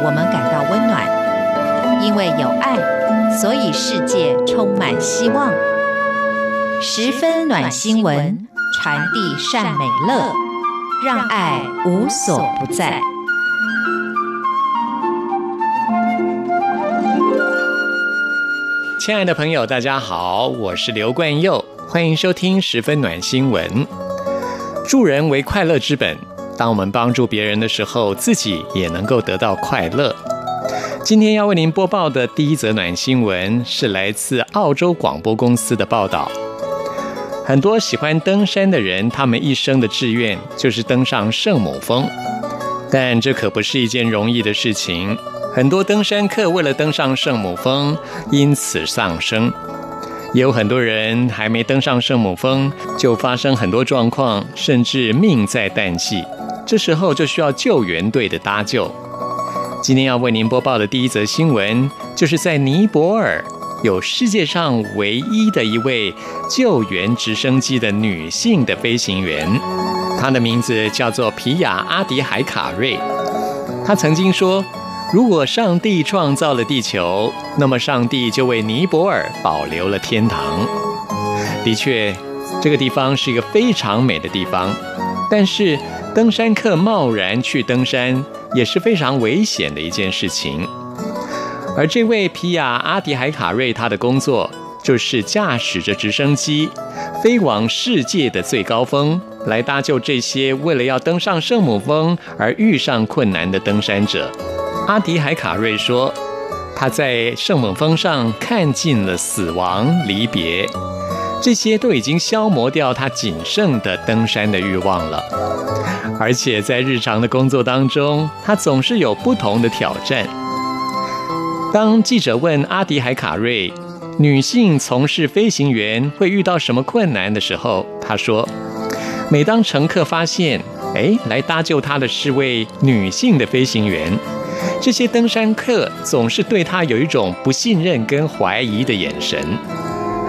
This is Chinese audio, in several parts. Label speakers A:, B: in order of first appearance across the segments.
A: 我们感到温暖，因为有爱，所以世界充满希望。十分暖新闻，传递善美乐，让爱无所不在。
B: 亲爱的朋友，大家好，我是刘冠佑，欢迎收听十分暖新闻。助人为快乐之本，当我们帮助别人的时候，自己也能够得到快乐。今天要为您播报的第一则暖新闻是来自澳洲广播公司的报道。很多喜欢登山的人，他们一生的志愿就是登上圣母峰，但这可不是一件容易的事情。很多登山客为了登上圣母峰，因此丧生；也有很多人还没登上圣母峰，就发生很多状况，甚至命在旦夕。这时候就需要救援队的搭救。今天要为您播报的第一则新闻，就是在尼泊尔有世界上唯一的一位救援直升机的女性的飞行员，她的名字叫做皮亚阿迪海卡瑞。她曾经说。如果上帝创造了地球，那么上帝就为尼泊尔保留了天堂。的确，这个地方是一个非常美的地方，但是登山客贸然去登山也是非常危险的一件事情。而这位皮亚阿迪海卡瑞，他的工作就是驾驶着直升机飞往世界的最高峰，来搭救这些为了要登上圣母峰而遇上困难的登山者。阿迪海卡瑞说：“他在圣母峰上看尽了死亡、离别，这些都已经消磨掉他仅剩的登山的欲望了。而且在日常的工作当中，他总是有不同的挑战。当记者问阿迪海卡瑞，女性从事飞行员会遇到什么困难的时候，他说：每当乘客发现，哎，来搭救他的是位女性的飞行员。”这些登山客总是对他有一种不信任跟怀疑的眼神，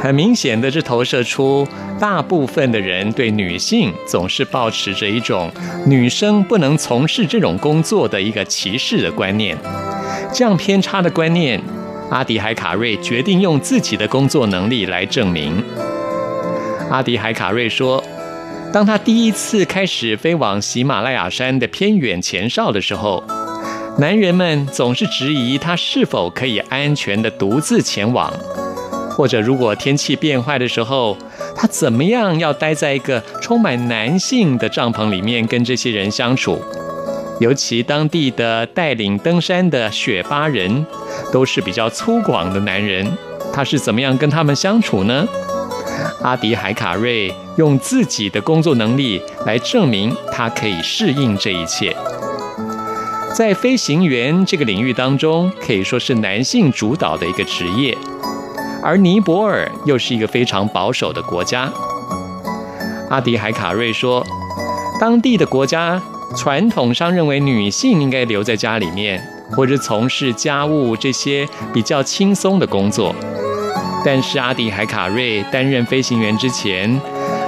B: 很明显的，这投射出大部分的人对女性总是抱持着一种女生不能从事这种工作的一个歧视的观念。这样偏差的观念，阿迪海卡瑞决定用自己的工作能力来证明。阿迪海卡瑞说，当他第一次开始飞往喜马拉雅山的偏远前哨的时候。男人们总是质疑他是否可以安全地独自前往，或者如果天气变坏的时候，他怎么样要待在一个充满男性的帐篷里面跟这些人相处？尤其当地的带领登山的雪巴人都是比较粗犷的男人，他是怎么样跟他们相处呢？阿迪海卡瑞用自己的工作能力来证明他可以适应这一切。在飞行员这个领域当中，可以说是男性主导的一个职业，而尼泊尔又是一个非常保守的国家。阿迪海卡瑞说，当地的国家传统上认为女性应该留在家里面，或者从事家务这些比较轻松的工作。但是阿迪海卡瑞担任飞行员之前，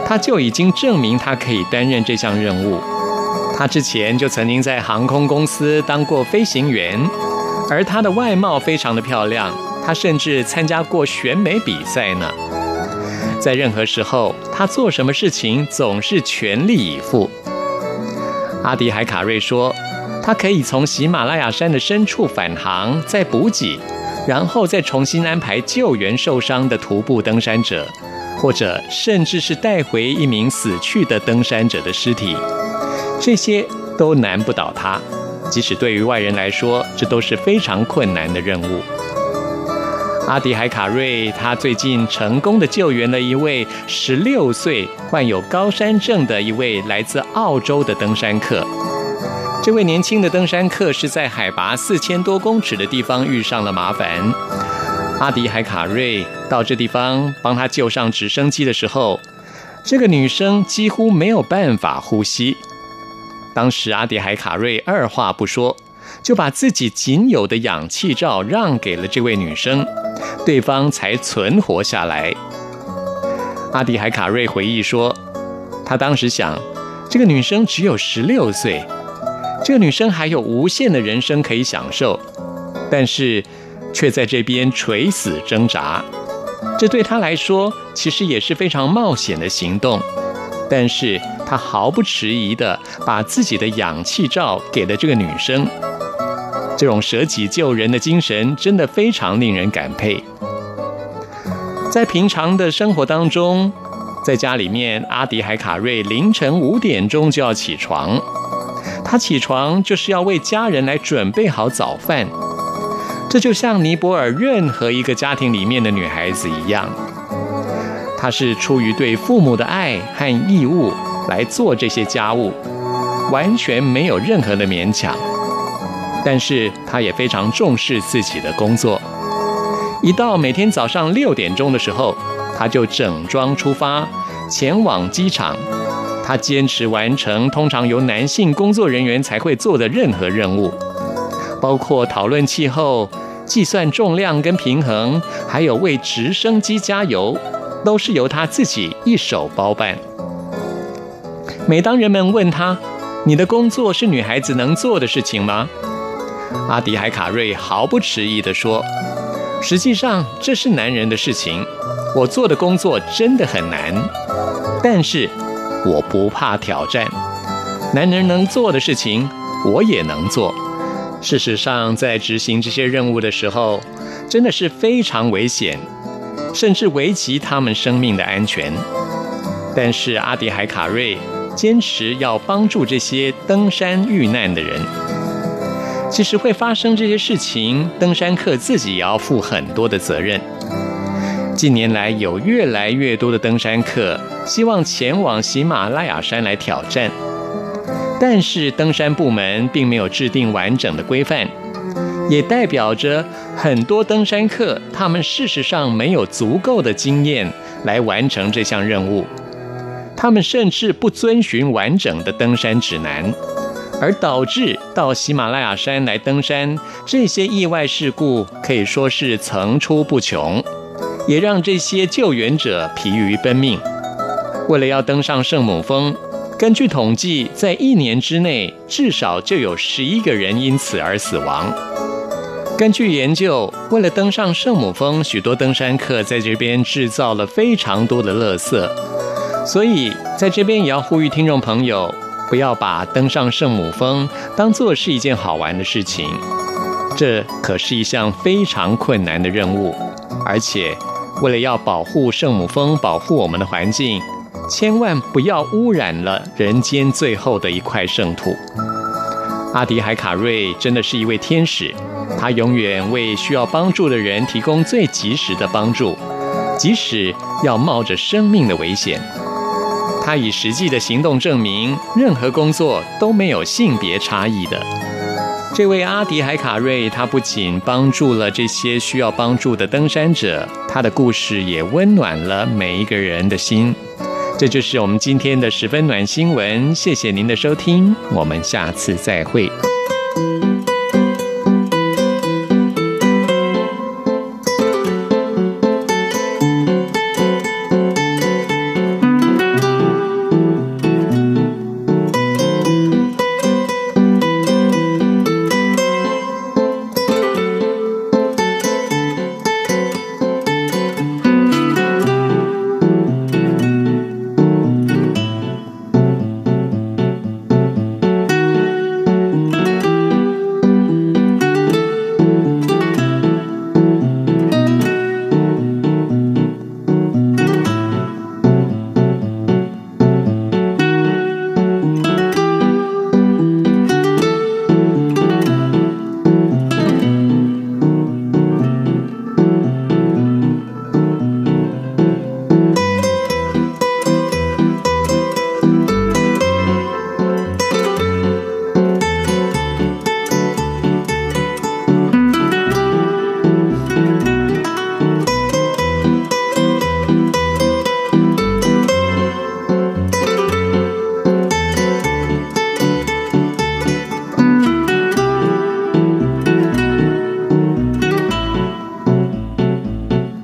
B: 他就已经证明他可以担任这项任务。他之前就曾经在航空公司当过飞行员，而他的外貌非常的漂亮，他甚至参加过选美比赛呢。在任何时候，他做什么事情总是全力以赴。阿迪海卡瑞说，他可以从喜马拉雅山的深处返航，再补给，然后再重新安排救援受伤的徒步登山者，或者甚至是带回一名死去的登山者的尸体。这些都难不倒他，即使对于外人来说，这都是非常困难的任务。阿迪海卡瑞他最近成功的救援了一位十六岁患有高山症的一位来自澳洲的登山客。这位年轻的登山客是在海拔四千多公尺的地方遇上了麻烦。阿迪海卡瑞到这地方帮他救上直升机的时候，这个女生几乎没有办法呼吸。当时阿迪海卡瑞二话不说，就把自己仅有的氧气罩让给了这位女生，对方才存活下来。阿迪海卡瑞回忆说，他当时想，这个女生只有十六岁，这个女生还有无限的人生可以享受，但是却在这边垂死挣扎。这对他来说其实也是非常冒险的行动，但是他毫不迟疑地把自己的氧气罩给了这个女生。这种舍己救人的精神真的非常令人感佩。在平常的生活当中，在家里面，阿迪海卡瑞凌晨五点钟就要起床。他起床就是要为家人来准备好早饭。这就像尼泊尔任何一个家庭里面的女孩子一样，他是出于对父母的爱和义务来做这些家务，完全没有任何的勉强。但是他也非常重视自己的工作。一到每天早上六点钟的时候，他就整装出发前往机场。他坚持完成通常由男性工作人员才会做的任何任务，包括讨论气候。计算重量跟平衡，还有为直升机加油，都是由他自己一手包办。每当人们问他：“你的工作是女孩子能做的事情吗？”阿迪海卡瑞毫不迟疑地说：“实际上这是男人的事情，我做的工作真的很难，但是我不怕挑战。男人能做的事情，我也能做。”事实上，在执行这些任务的时候，真的是非常危险，甚至危及他们生命的安全。但是阿迪海卡瑞坚持要帮助这些登山遇难的人。其实会发生这些事情，登山客自己也要负很多的责任。近年来，有越来越多的登山客希望前往喜马拉雅山来挑战。但是登山部门并没有制定完整的规范，也代表着很多登山客他们事实上没有足够的经验来完成这项任务，他们甚至不遵循完整的登山指南，而导致到喜马拉雅山来登山，这些意外事故可以说是层出不穷，也让这些救援者疲于奔命。为了要登上圣母峰。根据统计，在一年之内，至少就有十一个人因此而死亡。根据研究，为了登上圣母峰，许多登山客在这边制造了非常多的垃圾。所以，在这边也要呼吁听众朋友，不要把登上圣母峰当作是一件好玩的事情。这可是一项非常困难的任务，而且为了要保护圣母峰，保护我们的环境。千万不要污染了人间最后的一块圣土。阿迪海卡瑞真的是一位天使，他永远为需要帮助的人提供最及时的帮助，即使要冒着生命的危险。他以实际的行动证明，任何工作都没有性别差异的。这位阿迪海卡瑞，他不仅帮助了这些需要帮助的登山者，他的故事也温暖了每一个人的心。这就是我们今天的十分暖新闻，谢谢您的收听，我们下次再会。